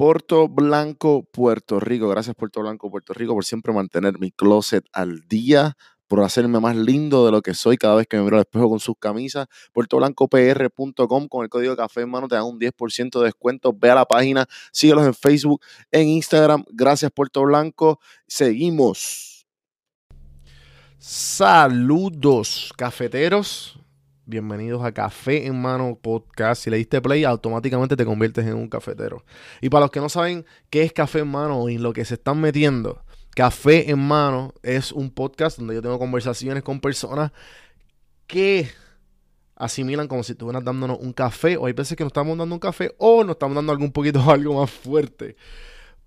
Puerto Blanco, Puerto Rico. Gracias Puerto Blanco, Puerto Rico por siempre mantener mi closet al día, por hacerme más lindo de lo que soy cada vez que me miro al espejo con sus camisas. PuertoBlancoPR.com con el código café en mano te dan un 10% de descuento. Ve a la página, síguelos en Facebook, en Instagram. Gracias Puerto Blanco. Seguimos. Saludos, cafeteros. Bienvenidos a Café en Mano Podcast. Si le diste play, automáticamente te conviertes en un cafetero. Y para los que no saben qué es Café en Mano y en lo que se están metiendo, Café en Mano es un podcast donde yo tengo conversaciones con personas que asimilan como si estuvieran dándonos un café, o hay veces que nos estamos dando un café, o nos estamos dando algún poquito algo más fuerte.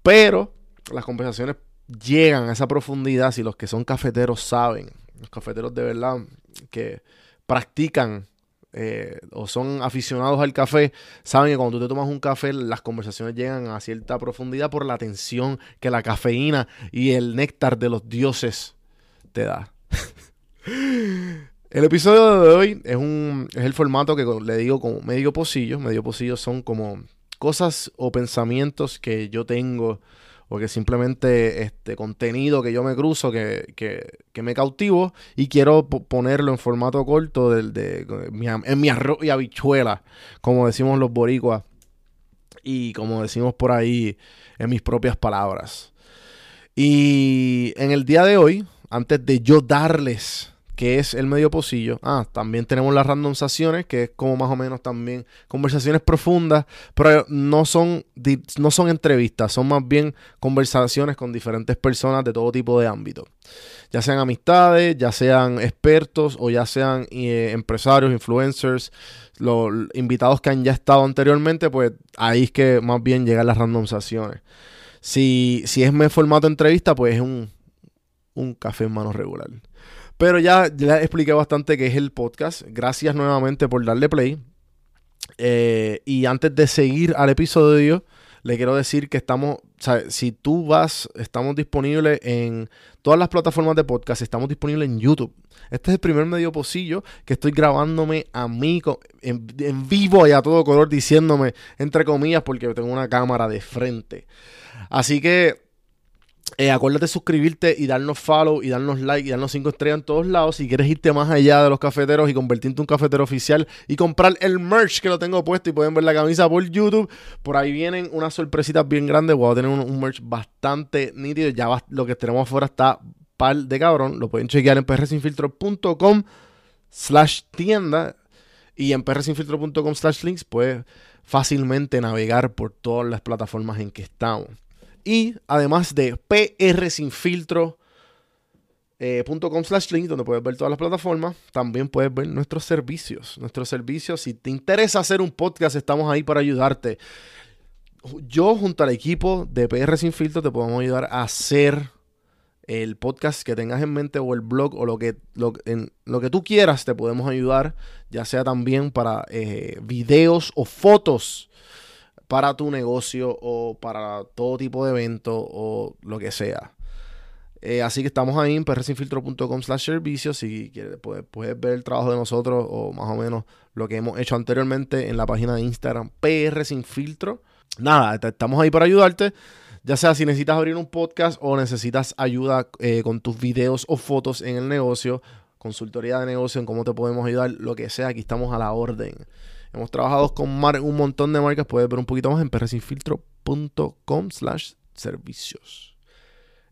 Pero las conversaciones llegan a esa profundidad si los que son cafeteros saben, los cafeteros de verdad que practican eh, o son aficionados al café, saben que cuando tú te tomas un café, las conversaciones llegan a cierta profundidad por la atención que la cafeína y el néctar de los dioses te da. el episodio de hoy es, un, es el formato que le digo como medio pocillo. Medio pocillo son como cosas o pensamientos que yo tengo porque simplemente este contenido que yo me cruzo, que, me cautivo y quiero ponerlo en formato corto del, de, en mi arroz y habichuela, como decimos los boricuas y como decimos por ahí en mis propias palabras. Y en el día de hoy, antes de yo darles que es el medio pocillo. Ah, también tenemos las randomizaciones, que es como más o menos también conversaciones profundas, pero no son, no son entrevistas, son más bien conversaciones con diferentes personas de todo tipo de ámbitos. Ya sean amistades, ya sean expertos o ya sean eh, empresarios, influencers, los invitados que han ya estado anteriormente, pues ahí es que más bien llegan las randomizaciones. Si, si es mi formato entrevista, pues es un, un café en mano regular. Pero ya, ya expliqué bastante qué es el podcast. Gracias nuevamente por darle play. Eh, y antes de seguir al episodio, le quiero decir que estamos, si tú vas, estamos disponibles en todas las plataformas de podcast, estamos disponibles en YouTube. Este es el primer medio pocillo que estoy grabándome a mí en, en vivo y a todo color, diciéndome, entre comillas, porque tengo una cámara de frente. Así que eh, acuérdate de suscribirte y darnos follow y darnos like y darnos 5 estrellas en todos lados. Si quieres irte más allá de los cafeteros y convertirte en un cafetero oficial y comprar el merch que lo tengo puesto y pueden ver la camisa por YouTube. Por ahí vienen unas sorpresitas bien grandes. Voy a tener un, merch bastante nítido. Ya lo que tenemos afuera está par de cabrón. Lo pueden chequear en prsinfiltro.com slash tienda y en prsinfiltro.com slash links puedes fácilmente navegar por todas las plataformas en que estamos. Y además de prsinfiltro.com eh, slash link, donde puedes ver todas las plataformas, también puedes ver nuestros servicios. Nuestros servicios, si te interesa hacer un podcast, estamos ahí para ayudarte. Yo, junto al equipo de PR Sin Filtro, te podemos ayudar a hacer el podcast que tengas en mente o el blog o lo que, lo, lo que tú quieras, te podemos ayudar, ya sea también para eh, videos o fotos para tu negocio o para todo tipo de evento o lo que sea. Eh, así que estamos ahí en prsinfiltro.com slash servicios. Si quieres, puedes, ver el trabajo de nosotros o más o menos lo que hemos hecho anteriormente en la página de Instagram PR Sin Filtro. Nada, estamos ahí para ayudarte. Ya sea si necesitas abrir un podcast o necesitas ayuda eh, con tus videos o fotos en el negocio, consultoría de negocio, en cómo te podemos ayudar, lo que sea, aquí estamos a la orden. Hemos trabajado con un montón de marcas. Puedes ver un poquito más en perresinfiltro.com slash servicios.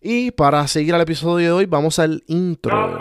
Y para seguir al episodio de hoy, vamos al intro.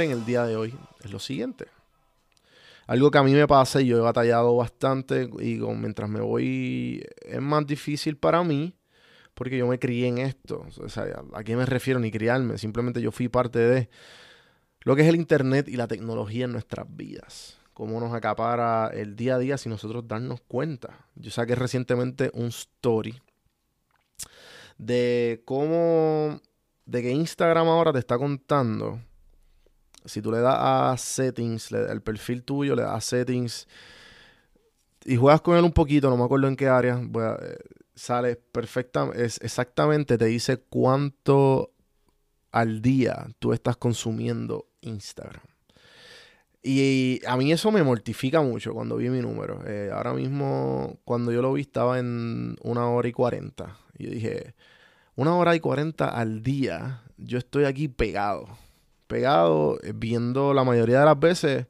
En el día de hoy es lo siguiente. Algo que a mí me pasa y yo he batallado bastante y mientras me voy es más difícil para mí porque yo me crié en esto. O sea, ¿a qué me refiero? Ni criarme, simplemente yo fui parte de lo que es el Internet y la tecnología en nuestras vidas. Cómo nos acapara el día a día sin nosotros darnos cuenta. Yo saqué recientemente un story de cómo, de que Instagram ahora te está contando, si tú le das a settings, el perfil tuyo, le das a settings y juegas con él un poquito, no me acuerdo en qué área, eh, sale perfectamente, es exactamente, te dice cuánto al día tú estás consumiendo Instagram. Y a mí eso me mortifica mucho cuando vi mi número. Eh, ahora mismo, cuando yo lo vi, estaba en una hora y cuarenta. Y dije, una hora y cuarenta al día, yo estoy aquí pegado. Pegado, eh, viendo la mayoría de las veces,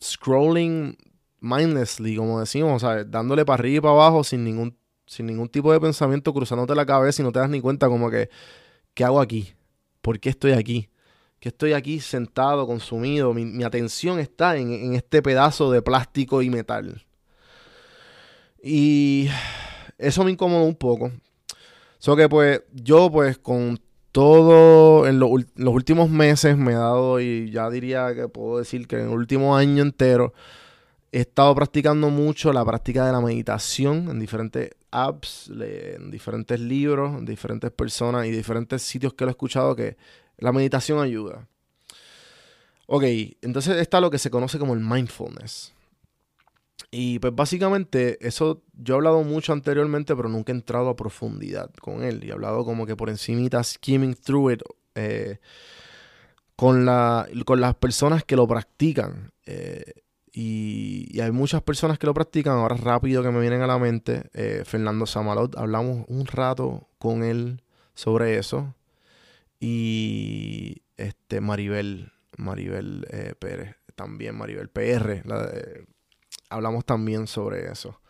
scrolling mindlessly, como decimos, sea, dándole para arriba y para abajo sin ningún, sin ningún tipo de pensamiento cruzándote la cabeza y no te das ni cuenta como que, ¿qué hago aquí? ¿Por qué estoy aquí? Que estoy aquí sentado, consumido. Mi, atención está en, en, este pedazo de plástico y metal. Y eso me incomodó un poco. So que pues yo pues con todo en los últimos meses me he dado y ya diría que puedo decir que en el último año entero he estado practicando mucho la práctica de la meditación en diferentes apps, en diferentes libros, en diferentes personas y diferentes sitios que lo he escuchado que la meditación ayuda. Ok, entonces está lo que se conoce como el mindfulness. Y pues básicamente eso yo he hablado mucho anteriormente, pero nunca he entrado a profundidad con él. Y he hablado como que por encimita, skimming through it, eh, con, la, con las personas que lo practican. Eh, y, hay muchas personas que lo practican. Ahora rápido que me vienen a la mente, eh, Fernando Samalot, hablamos un rato con él sobre eso. Y este Maribel, Maribel Pérez, también Maribel PR, la de, hablamos también sobre eso,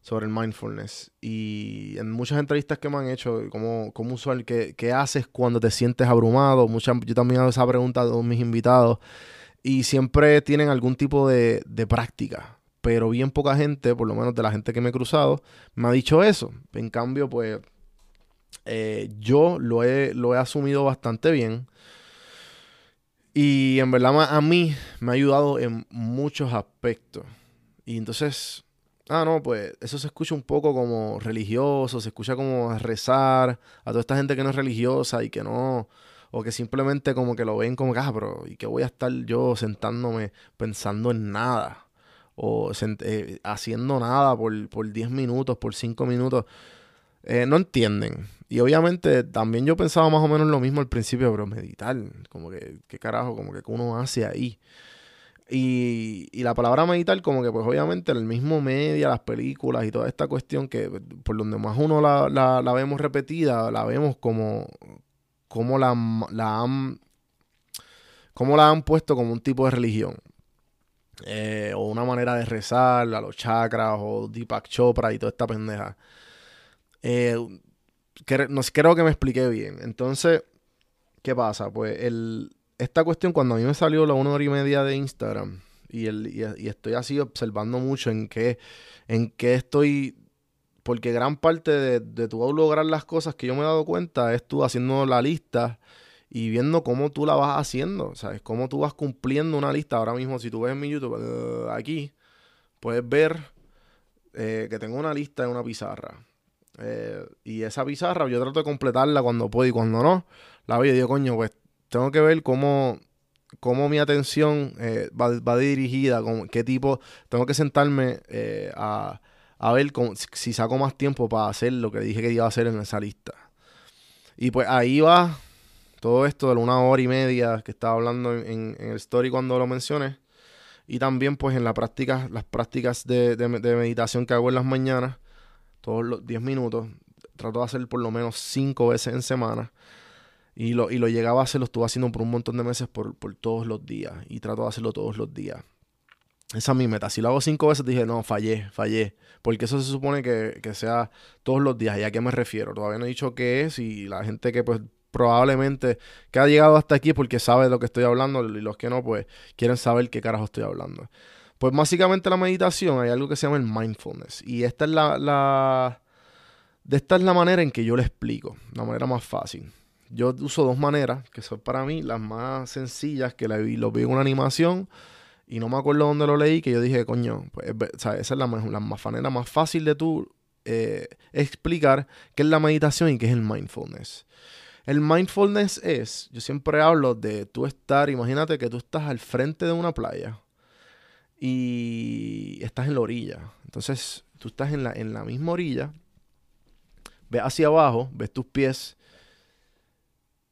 sobre el mindfulness. Y en muchas entrevistas que me han hecho, como, como usual, ¿qué, ¿qué, haces cuando te sientes abrumado? Muchas, yo también hago esa pregunta a todos mis invitados y siempre tienen algún tipo de, de práctica. Pero bien poca gente, por lo menos de la gente que me he cruzado, me ha dicho eso. En cambio, pues eh, yo lo he, lo he asumido bastante bien. Y en verdad a mí me ha ayudado en muchos aspectos. Y entonces, ah, no, pues eso se escucha un poco como religioso, se escucha como rezar a toda esta gente que no es religiosa y que no, o que simplemente como que lo ven como ah, pero ¿y que voy a estar yo sentándome pensando en nada? O eh, haciendo nada por, por 10 minutos, por 5 minutos. Eh, no entienden. Y obviamente también yo pensaba más o menos lo mismo al principio, pero meditar, como que, ¿qué carajo? Como que uno hace ahí. Y, y, la palabra meditar, como que pues obviamente en el mismo media, las películas y toda esta cuestión que por donde más uno la, la, vemos repetida, la vemos como, como la, la han como la han puesto como un tipo de religión. Eh, o una manera de rezar a los chakras o Deepak Chopra y toda esta pendeja. Eh, no, creo que me expliqué bien. Entonces, ¿qué pasa? Pues el, esta cuestión, cuando a mí me salió la una hora y media de Instagram, y, el, y, estoy así observando mucho en qué, en qué estoy. Porque gran parte de, de tu lograr las cosas que yo me he dado cuenta es tú haciendo la lista y viendo cómo tú la vas haciendo, ¿sabes? Cómo tú vas cumpliendo una lista. Ahora mismo, si tú ves en mi YouTube, eh, aquí, puedes ver eh, que tengo una lista en una pizarra. Eh, y esa pizarra yo trato de completarla cuando puedo y cuando no. La veo y digo, coño, pues tengo que ver cómo, cómo mi atención eh, va, dirigida, con qué tipo, tengo que sentarme eh, a, ver si saco más tiempo para hacer lo que dije que iba a hacer en esa lista. Y pues ahí va todo esto de una hora y media que estaba hablando en, el story cuando lo mencioné. Y también pues en la práctica, las prácticas de, de meditación que hago en las mañanas, todos los 10 minutos. Trato de hacer por lo menos 5 veces en semana. Y lo, y lo llegaba a hacer, lo estuve haciendo por un montón de meses por, todos los días. Y trato de hacerlo todos los días. Esa es mi meta. Si lo hago cinco veces, dije, no, fallé, fallé. Porque eso se supone que, sea todos los días. ¿Y a qué me refiero? Todavía no he dicho qué es. Y la gente que pues probablemente que ha llegado hasta aquí porque sabe de lo que estoy hablando. Y los que no, pues quieren saber qué carajo estoy hablando. Pues básicamente la meditación hay algo que se llama el mindfulness. Y esta es la, la De esta es la manera en que yo le explico, la manera más fácil. Yo uso dos maneras, que son para mí las más sencillas, que la vi, lo vi en una animación y no me acuerdo dónde lo leí, que yo dije, coño, pues, esa es la, la manera más fácil de tú eh, explicar qué es la meditación y qué es el mindfulness. El mindfulness es, yo siempre hablo de tú estar, imagínate que tú estás al frente de una playa y estás en la orilla. Entonces, tú estás en la, en la misma orilla, ves hacia abajo, ves tus pies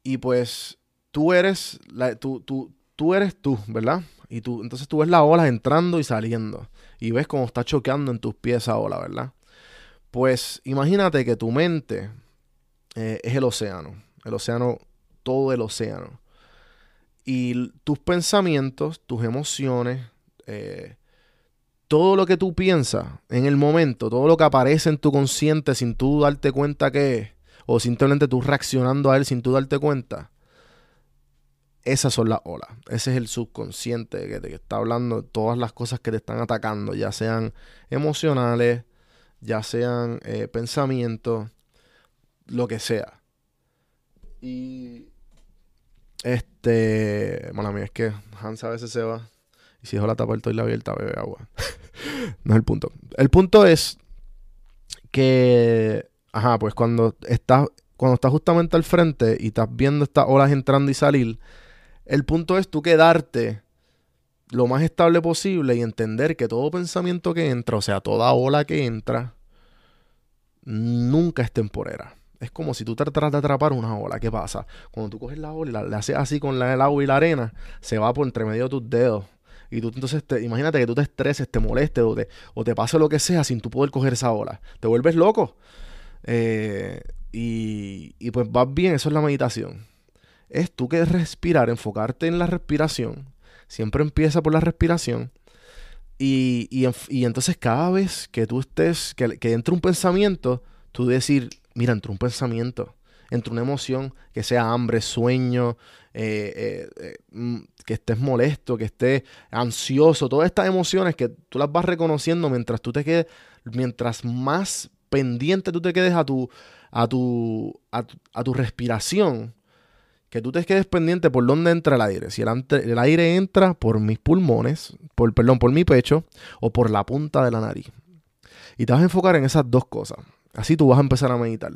y pues tú eres, la, tú, eres tú, ¿verdad? Y tú, entonces tú ves la ola entrando y saliendo y ves cómo está choqueando en tus pies esa ola, ¿verdad? Pues imagínate que tu mente eh, es el océano el océano, todo el océano. Y tus pensamientos, tus emociones, eh, todo lo que tú piensas en el momento, todo lo que aparece en tu consciente sin tú darte cuenta que es, o simplemente tú reaccionando a él sin tú darte cuenta, esas son las olas. Ese es el subconsciente que te está hablando todas las cosas que te están atacando, ya sean emocionales, ya sean eh, pensamientos, lo que sea. Y. Este. Bueno, mí es que Hans a veces se va. Y si dejo la tapa del toile abierta, bebe agua. no es el punto. El punto es que. Ajá, pues cuando estás. Cuando estás justamente al frente y estás viendo estas olas entrando y salir, el punto es tú quedarte lo más estable posible y entender que todo pensamiento que entra, o sea, toda ola que entra, nunca es temporera. Es como si tú tratas de atrapar una ola. ¿Qué pasa? Cuando tú coges la ola y la, haces así con el agua y la arena, se va por entre medio de tus dedos. Y tú entonces, te, imagínate que tú te estreses, te molestes o te, o te pase lo que sea sin tú poder coger esa ola. Te vuelves loco. Eh, y, y pues vas bien, eso es la meditación. Es tú que respirar, enfocarte en la respiración. Siempre empieza por la respiración. Y, y, y entonces cada vez que tú estés, que, entre un pensamiento, tú decir, mira, entre un pensamiento, entre una emoción, que sea hambre, sueño, eh, eh, mm, que estés molesto, que estés ansioso, todas estas emociones que tú las vas reconociendo mientras tú te quedes, mientras más pendiente tú te quedes a tu, a tu, a tu, respiración, que tú te quedes pendiente por dónde entra el aire. Si el, aire entra por mis pulmones, por, perdón, por mi pecho o por la punta de la nariz. Y te vas a enfocar en esas dos cosas. Así tú vas a empezar a meditar.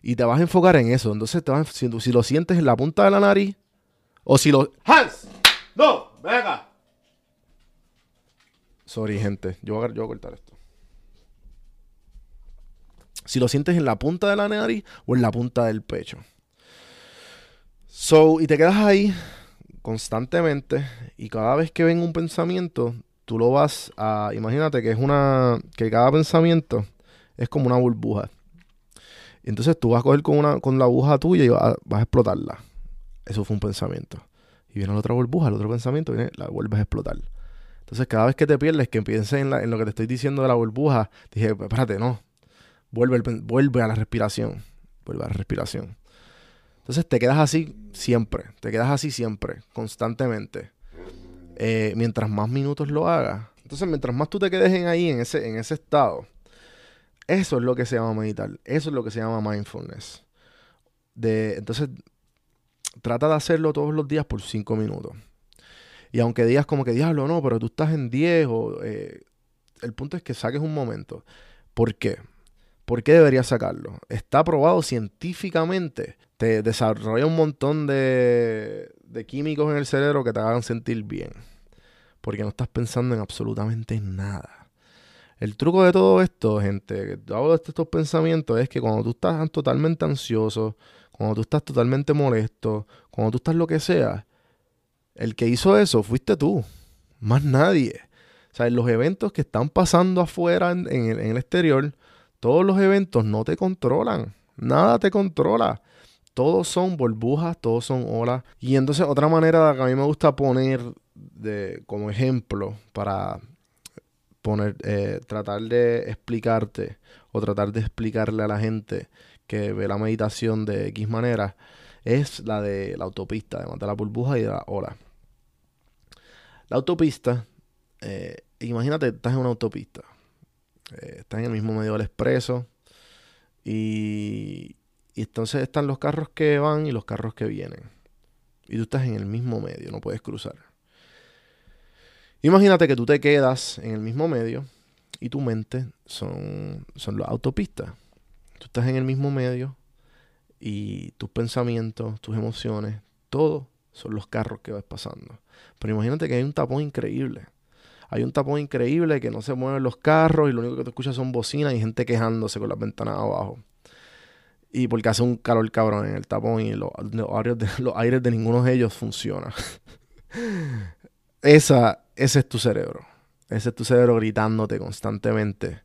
Y te vas a enfocar en eso. Entonces, te vas, si, si, lo sientes en la punta de la nariz, o si lo. ¡Hans! ¡No! ¡Venga! Sorry, gente. Yo voy, a, yo voy a cortar esto. Si lo sientes en la punta de la nariz o en la punta del pecho. So, y te quedas ahí constantemente. Y cada vez que venga un pensamiento, tú lo vas a. Imagínate que es una. Que cada pensamiento es como una burbuja. Entonces tú vas a coger con, una, con la aguja tuya y vas, a explotarla. Eso fue un pensamiento. Y viene la otra burbuja, el otro pensamiento, viene, la vuelves a explotar. Entonces cada vez que te pierdes, que pienses en, en lo que te estoy diciendo de la burbuja, dije, espérate, no. Vuelve, vuelve a la respiración. Vuelve a la respiración. Entonces te quedas así siempre. Te quedas así siempre, constantemente. Eh, mientras más minutos lo hagas. Entonces, mientras más tú te quedes en ahí, en ese, en ese estado, eso es lo que se llama meditar. Eso es lo que se llama mindfulness. De, entonces, trata de hacerlo todos los días por cinco minutos. Y aunque digas como que diablo, no, pero tú estás en 10 o... Eh, el punto es que saques un momento. ¿Por qué? ¿Por qué deberías sacarlo? Está probado científicamente. Te desarrolla un montón de, químicos en el cerebro que te hagan sentir bien. Porque no estás pensando en absolutamente nada. El truco de todo esto, gente, que hablo de estos pensamientos, es que cuando tú estás totalmente ansioso, cuando tú estás totalmente molesto, cuando tú estás lo que sea, el que hizo eso fuiste tú, más nadie. O sea, en los eventos que están pasando afuera en, el, exterior, todos los eventos no te controlan, nada te controla. Todos son burbujas, todos son olas. Y entonces otra manera que a mí me gusta poner de, como ejemplo para poner, eh, tratar de explicarte o tratar de explicarle a la gente que ve la meditación de X manera es la de la autopista, además de la burbuja y de la ola. La autopista, eh, imagínate, estás en una autopista, eh, estás en el mismo medio del expreso Y, y entonces están los carros que van y los carros que vienen. Y tú estás en el mismo medio, no puedes cruzar. Imagínate que tú te quedas en el mismo medio y tu mente son, son las autopistas. Tú estás en el mismo medio y tus pensamientos, tus emociones, todo son los carros que vas pasando. Pero imagínate que hay un tapón increíble. Hay un tapón increíble que no se mueven los carros y lo único que te escuchas son bocinas y gente quejándose con las ventanas abajo. Y porque hace un calor cabrón en el tapón y los, aires, de, los aires de ninguno de ellos funciona. Esa, ese es tu cerebro. Ese es tu cerebro gritándote constantemente.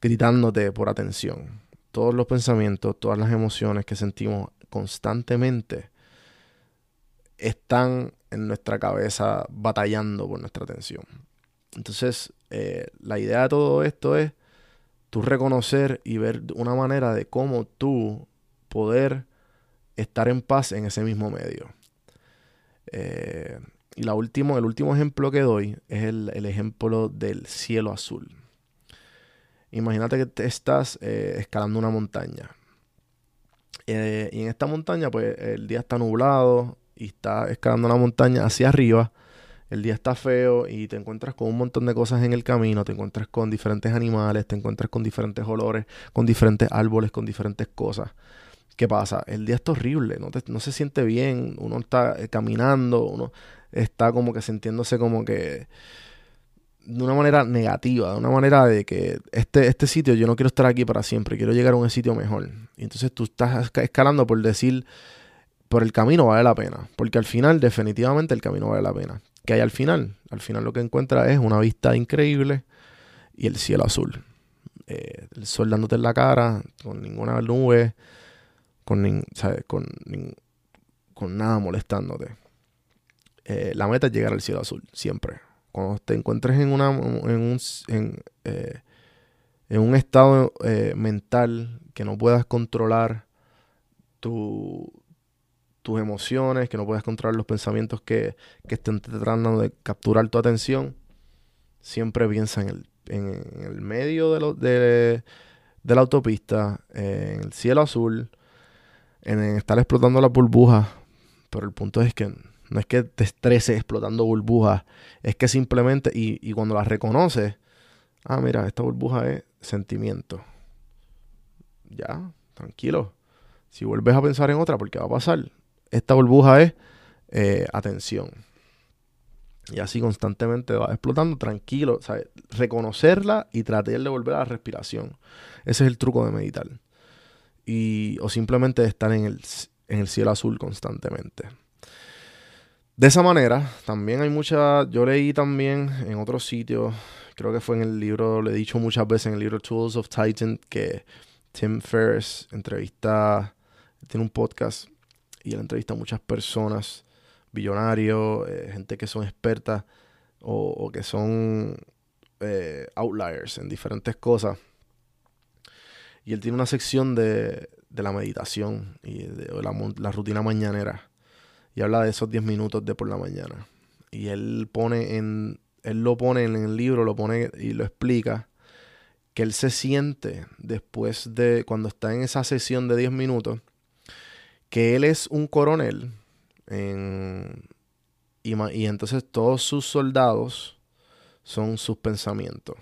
Gritándote por atención. Todos los pensamientos, todas las emociones que sentimos constantemente están en nuestra cabeza batallando por nuestra atención. Entonces, eh, la idea de todo esto es tú reconocer y ver una manera de cómo tú poder estar en paz en ese mismo medio. Eh, y la último, el último ejemplo que doy es el, ejemplo del cielo azul. Imagínate que te estás eh, escalando una montaña. Y en esta montaña, pues el día está nublado y está escalando una montaña hacia arriba el día está feo y te encuentras con un montón de cosas en el camino, te encuentras con diferentes animales, te encuentras con diferentes olores, con diferentes árboles, con diferentes cosas. ¿Qué pasa? El día está horrible, no, se siente bien, uno está eh, caminando, uno está como que sintiéndose como que de una manera negativa, de una manera de que este, este sitio yo no quiero estar aquí para siempre, quiero llegar a un sitio mejor. Y entonces tú estás escalando por decir, por el camino vale la pena, porque al final definitivamente el camino vale la pena que hay al final? Al final lo que encuentra es una vista increíble y el cielo azul. Eh, el sol dándote en la cara, con ninguna nube, con, con, nada molestándote. Eh, la meta es llegar al cielo azul, siempre. Cuando te encuentres en, una, en, un, en, eh, en un estado mental que no puedas controlar tu, tus emociones, que no puedes controlar los pensamientos que, estén tratando de capturar tu atención, siempre piensa en el, en el medio de, lo, de, la autopista, en el cielo azul, en, estar explotando las burbujas. Pero el punto es que no es que te estreses explotando burbujas, es que simplemente, y, y cuando las reconoces, ah, mira, esta burbuja es sentimiento. Ya, tranquilo. Si vuelves a pensar en otra, porque va a pasar, esta burbuja es eh, atención. Y así constantemente va explotando, tranquilo, reconocerla y tratar de volver a la respiración. Ese es el truco de meditar. Y, o simplemente de estar en el, en el cielo azul constantemente. De esa manera, también hay mucha. Yo leí también en otros sitios, creo que fue en el libro, le he dicho muchas veces en el libro Tools of Titan, que Tim Ferriss entrevista, tiene un podcast y él entrevista a muchas personas, billonarios, eh, gente que son expertas o, que son eh, outliers en diferentes cosas. Y él tiene una sección de, la meditación y de la, rutina mañanera. Y habla de esos 10 minutos de por la mañana. Y él pone en. Él lo pone en el libro, lo pone y lo explica. Que él se siente después de. Cuando está en esa sesión de 10 minutos que él es un coronel y, entonces todos sus soldados son sus pensamientos.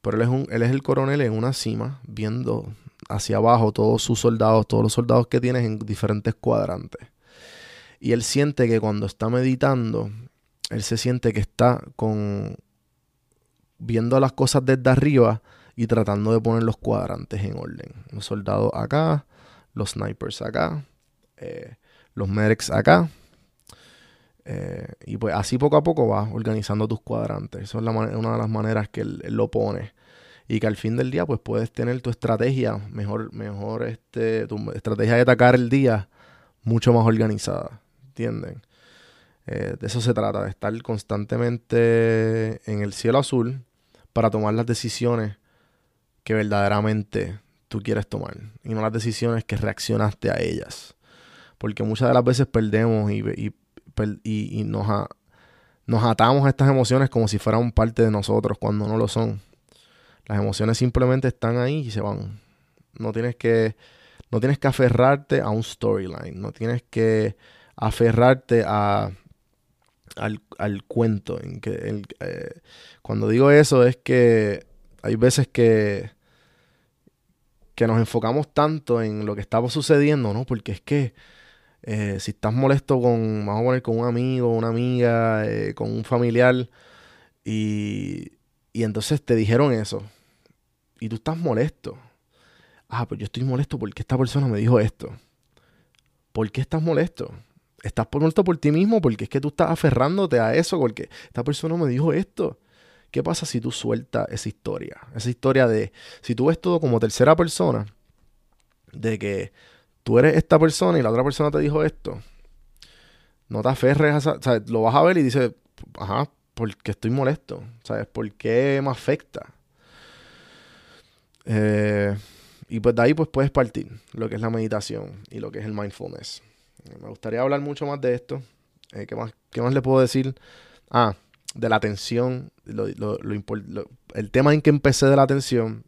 Pero él es, un, él es el coronel en una cima, viendo hacia abajo todos sus soldados, todos los soldados que tienes en diferentes cuadrantes. Y él siente que cuando está meditando, él se siente que está con viendo las cosas desde arriba y tratando de poner los cuadrantes en orden. Los soldados acá, los snipers acá, eh, los medics acá. Eh, y pues así poco a poco vas organizando tus cuadrantes. Esa es una de las maneras que él, lo pone. Y que al fin del día, pues puedes tener tu estrategia mejor, mejor este, tu estrategia de atacar el día mucho más organizada. ¿Entienden? Eh, de eso se trata, de estar constantemente en el cielo azul para tomar las decisiones que verdaderamente tú quieres tomar y no las decisiones que reaccionaste a ellas. Porque muchas de las veces perdemos y, y, nos, nos atamos a estas emociones como si fueran parte de nosotros cuando no lo son. Las emociones simplemente están ahí y se van. no tienes que, no tienes que aferrarte a un storyline, no tienes que aferrarte a, al, cuento. En que, eh, cuando digo eso es que hay veces que, que nos enfocamos tanto en lo que estaba sucediendo, ¿no? Porque es que eh, si estás molesto con, vamos a poner, con un amigo, una amiga, eh, con un familiar, y, y entonces te dijeron eso, y tú estás molesto. Ah, pero yo estoy molesto porque esta persona me dijo esto. ¿Por qué estás molesto? Estás molesto por ti mismo porque es que tú estás aferrándote a eso, porque esta persona me dijo esto. ¿Qué pasa si tú sueltas esa historia? Esa historia de, si tú ves todo como tercera persona, de que tú eres esta persona y la otra persona te dijo esto, no te aferres a o sea, lo vas a ver y dices, ajá, porque estoy molesto, ¿sabes? ¿Por qué me afecta? Eh, y pues de ahí pues puedes partir lo que es la meditación y lo que es el mindfulness. Me gustaría hablar mucho más de esto. Eh, ¿qué, más, ¿Qué más le puedo decir? Ah, de la atención, el tema en que empecé de la atención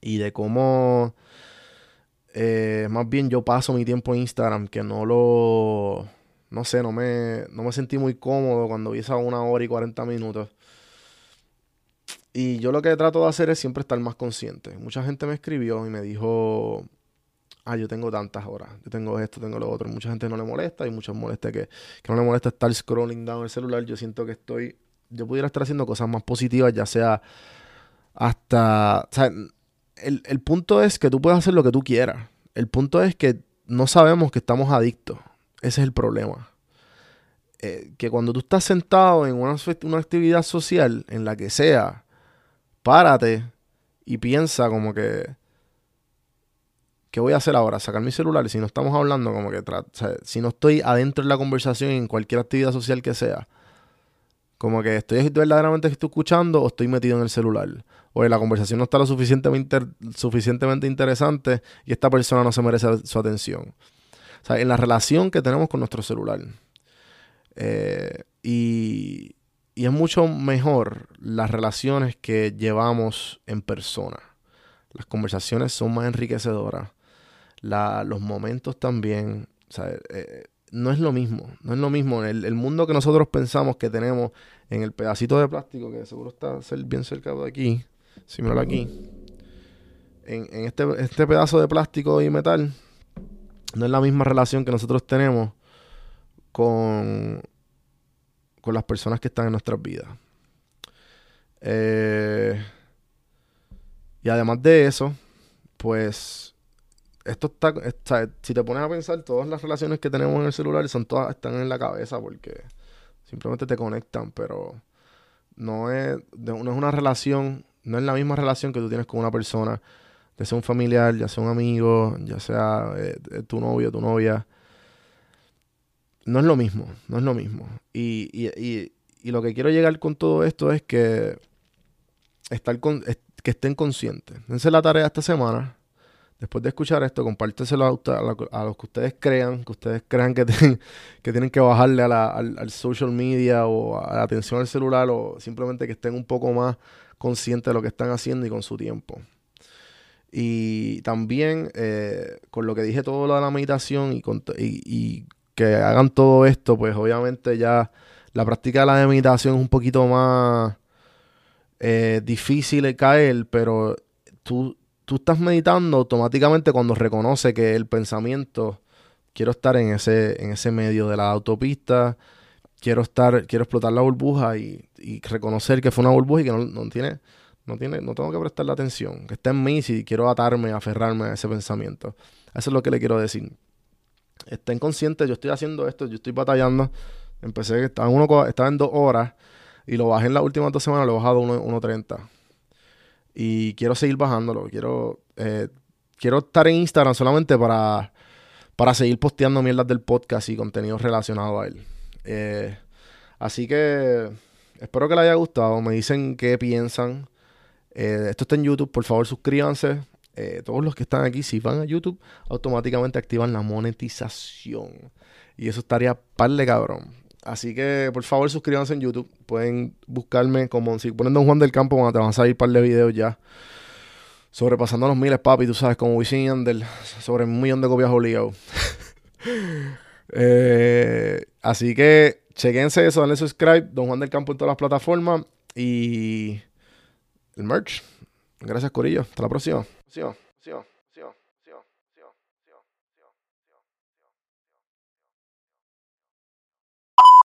y de cómo eh, más bien yo paso mi tiempo en Instagram, que no lo, no sé, no me, no me sentí muy cómodo cuando vi esa una hora y 40 minutos. Y yo lo que trato de hacer es siempre estar más consciente. Mucha gente me escribió y me dijo, ah, yo tengo tantas horas, yo tengo esto, tengo lo otro. Mucha gente no le molesta y muchos molesta que, que no le molesta estar scrolling down el celular. Yo siento que estoy, yo pudiera estar haciendo cosas más positivas, ya sea hasta, el, el punto es que tú puedes hacer lo que tú quieras. El punto es que no sabemos que estamos adictos. Ese es el problema. Eh, que cuando tú estás sentado en una, una actividad social, en la que sea, párate y piensa como que ¿qué voy a hacer ahora? Sacar mi celular. Y si no estamos hablando, como que, o si no estoy adentro de la conversación en cualquier actividad social que sea, como que estoy verdaderamente estoy escuchando o estoy metido en el celular. O la conversación no está lo suficientemente, suficientemente interesante y esta persona no se merece su atención. O sea, en la relación que tenemos con nuestro celular. Eh, y es mucho mejor las relaciones que llevamos en persona. Las conversaciones son más enriquecedoras los momentos también. Eh, no es lo mismo, no es lo mismo. El, el, mundo que nosotros pensamos que tenemos en el pedacito de plástico, que seguro está bien cerca de aquí, si miro aquí, en, en este, este pedazo de plástico y metal, no es la misma relación que nosotros tenemos con, con las personas que están en nuestras vidas. Eh, y además de eso, pues esto está, si te pones a pensar, todas las relaciones que tenemos en el celular son todas están en la cabeza porque simplemente te conectan, pero no es, no es una relación, no es la misma relación que tú tienes con una persona, ya sea un familiar, ya sea un amigo, ya sea eh, eh, tu novio, tu novia. No es lo mismo, no es lo mismo. Y, y, y, y lo que quiero llegar con todo esto es que estar con, que estén conscientes. Esa es la tarea esta semana después de escuchar esto, compárteselo a, los que ustedes crean, que ustedes crean que, tienen que bajarle al, social media o a la atención al celular o simplemente que estén un poco más conscientes de lo que están haciendo y con su tiempo. Y también eh, con lo que dije todo lo de la meditación y, y, que hagan todo esto, pues obviamente ya la práctica de la meditación es un poquito más eh, difícil de caer, pero tú tú estás meditando automáticamente cuando reconoce que el pensamiento, quiero estar en ese, en ese medio de la autopista, quiero estar, quiero explotar la burbuja y, reconocer que fue una burbuja y que no, tiene, no tiene, no tengo que prestarle atención, que está en mí si quiero atarme, aferrarme a ese pensamiento. Eso es lo que le quiero decir. Estén conscientes, yo estoy haciendo esto, yo estoy batallando. Empecé, estaba en, uno, estaba en dos horas y lo bajé en las últimas dos semanas, lo he bajado a 1.30. Y quiero seguir bajándolo. Quiero, eh, quiero estar en Instagram solamente para, para seguir posteando mierdas del podcast y contenido relacionado a él. Eh, así que espero que les haya gustado. Me dicen qué piensan. Eh, esto está en YouTube. Por favor, suscríbanse. todos los que están aquí, si van a YouTube, automáticamente activan la monetización. Y eso estaría par de cabrón. Así que por favor suscríbanse en YouTube. Pueden buscarme como si ponen Don Juan del Campo cuando te van a salir un par de videos ya. Sobrepasando los miles, papi, tú sabes, como Wisin y Yandel, sobre un millón de copias obligados. Eh, así que chequense eso, denle subscribe, Don Juan del Campo en todas las plataformas y el merch. Gracias, Corillo. Hasta la próxima.